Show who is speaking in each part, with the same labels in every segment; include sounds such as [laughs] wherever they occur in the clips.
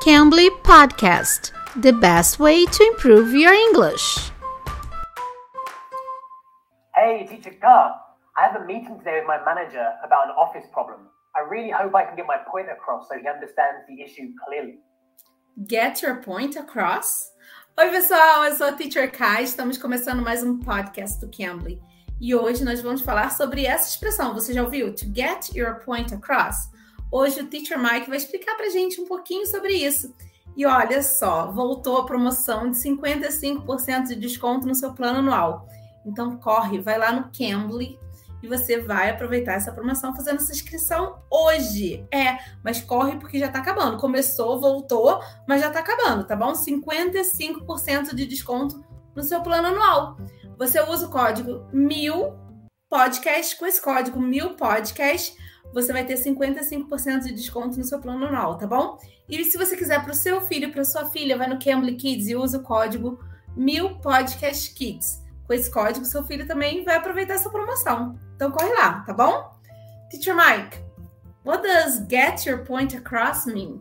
Speaker 1: Cambly Podcast, the best way to improve your English.
Speaker 2: Hey, Teacher Gar, I have a meeting today with my manager about an office problem. I really hope I can get my point across so he understands the issue clearly.
Speaker 3: Get your point across? Oi, pessoal, eu sou a Teacher Kai, estamos começando mais um podcast do Cambly. E hoje nós vamos falar sobre essa expressão. Você já ouviu? To get your point across? Hoje o Teacher Mike vai explicar para gente um pouquinho sobre isso. E olha só, voltou a promoção de 55% de desconto no seu plano anual. Então corre, vai lá no Cambly e você vai aproveitar essa promoção fazendo essa inscrição hoje. É, mas corre porque já está acabando. Começou, voltou, mas já está acabando, tá bom? 55% de desconto no seu plano anual. Você usa o código MIL podcast com esse código MIL podcast você vai ter 55% de desconto no seu plano anual, tá bom? E se você quiser para o seu filho, para sua filha, vai no Cambly Kids e usa o código 1000podcastkids. Com esse código, seu filho também vai aproveitar essa promoção. Então corre lá, tá bom? Teacher Mike, what does get your point across mean?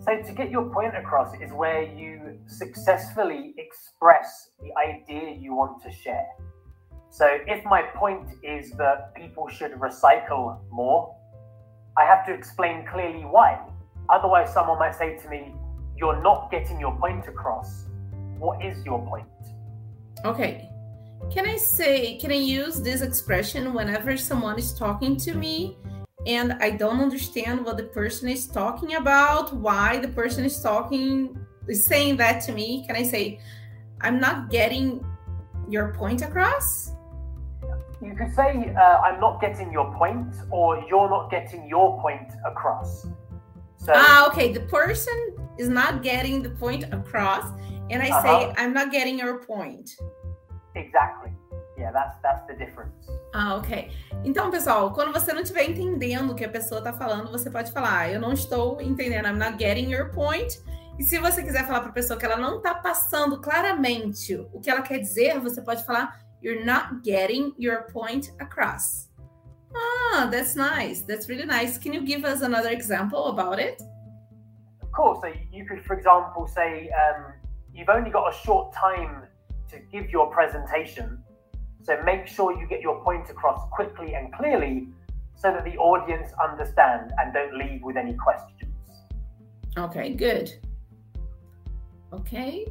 Speaker 2: So, to get your point across is where you successfully express the idea you want to share. So if my point is that people should recycle more, I have to explain clearly why. Otherwise, someone might say to me, You're not getting your point across. What is your point?
Speaker 3: Okay. Can I say, can I use this expression whenever someone is talking to me and I don't understand what the person is talking about, why the person is talking, is saying that to me? Can I say, I'm not getting your point across?
Speaker 2: You could say uh, I'm not getting your point, or you're not getting your point across.
Speaker 3: So, ah, okay. The person is not getting the point across, and I uh -huh. say I'm not getting your point.
Speaker 2: Exactly. Yeah, that's that's the difference.
Speaker 3: Ah, ok. Então, pessoal, quando você não estiver entendendo o que a pessoa está falando, você pode falar: ah, eu não estou entendendo. I'm not getting your point. E se você quiser falar para a pessoa que ela não está passando claramente o que ela quer dizer, você pode falar you're not getting your point across. Ah, that's nice. That's really nice. Can you give us another example about it?
Speaker 2: Of course. So you could, for example, say um, you've only got a short time to give your presentation. So make sure you get your point across quickly and clearly so that the audience understand and don't leave with any questions.
Speaker 3: Okay, good. Okay.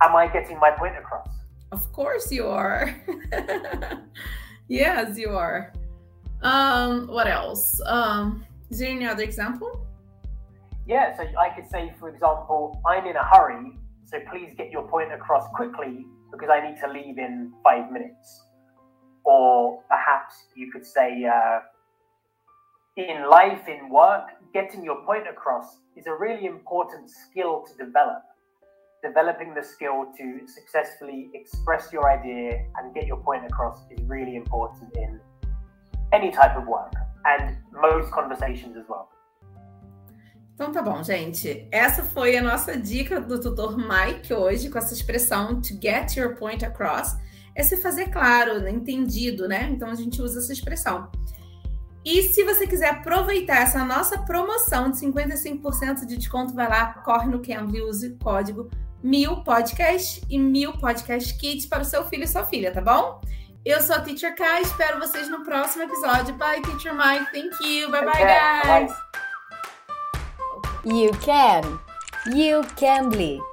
Speaker 2: Am I getting my point across?
Speaker 3: Of course you are. [laughs] yes, you are. Um, what else? Um, is there any other example?
Speaker 2: Yeah, so I could say, for example, I'm in a hurry, so please get your point across quickly because I need to leave in five minutes. Or perhaps you could say, uh, in life, in work, getting your point across is a really important skill to develop developing the skill to successfully express your idea and get your point across is really important in any type of work and most conversations as well.
Speaker 3: Então tá bom, gente. Essa foi a nossa dica do tutor Mike hoje com essa expressão to get your point across. É se fazer claro, né, entendido, né? Então a gente usa essa expressão. E se você quiser aproveitar essa nossa promoção de 55% de desconto, vai lá, corre no Cambly, use o código mil podcast e mil podcast kits para o seu filho e sua filha, tá bom? Eu sou a Teacher Kai, espero vocês no próximo episódio. Bye, Teacher Mike. Thank you. Bye, bye, guys.
Speaker 1: You can. You can be.